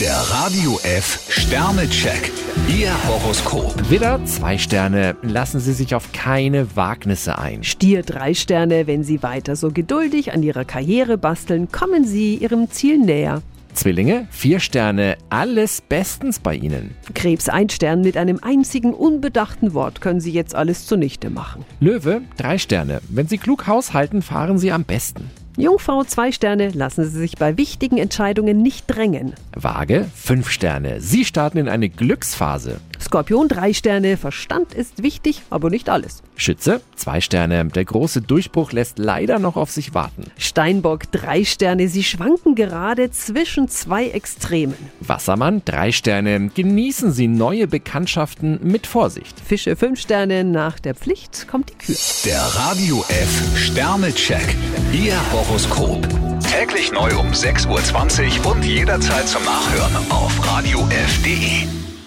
Der Radio F Sternecheck. Ihr Horoskop. Widder, zwei Sterne. Lassen Sie sich auf keine Wagnisse ein. Stier drei Sterne, wenn Sie weiter so geduldig an Ihrer Karriere basteln, kommen Sie Ihrem Ziel näher. Zwillinge, vier Sterne. Alles bestens bei Ihnen. Krebs ein Stern, mit einem einzigen unbedachten Wort können Sie jetzt alles zunichte machen. Löwe, drei Sterne. Wenn Sie klug haushalten, fahren Sie am besten. Jungfrau zwei Sterne, lassen Sie sich bei wichtigen Entscheidungen nicht drängen. Waage, fünf Sterne. Sie starten in eine Glücksphase. Skorpion drei Sterne, Verstand ist wichtig, aber nicht alles. Schütze, zwei Sterne. Der große Durchbruch lässt leider noch auf sich warten. Steinbock drei Sterne, Sie schwanken gerade zwischen zwei Extremen. Wassermann, drei Sterne. Genießen Sie neue Bekanntschaften mit Vorsicht. Fische fünf Sterne, nach der Pflicht kommt die Kür. Der Radio F Sternecheck. Ihr Horoskop. Täglich neu um 6.20 Uhr und jederzeit zum Nachhören auf Radio radiof.de.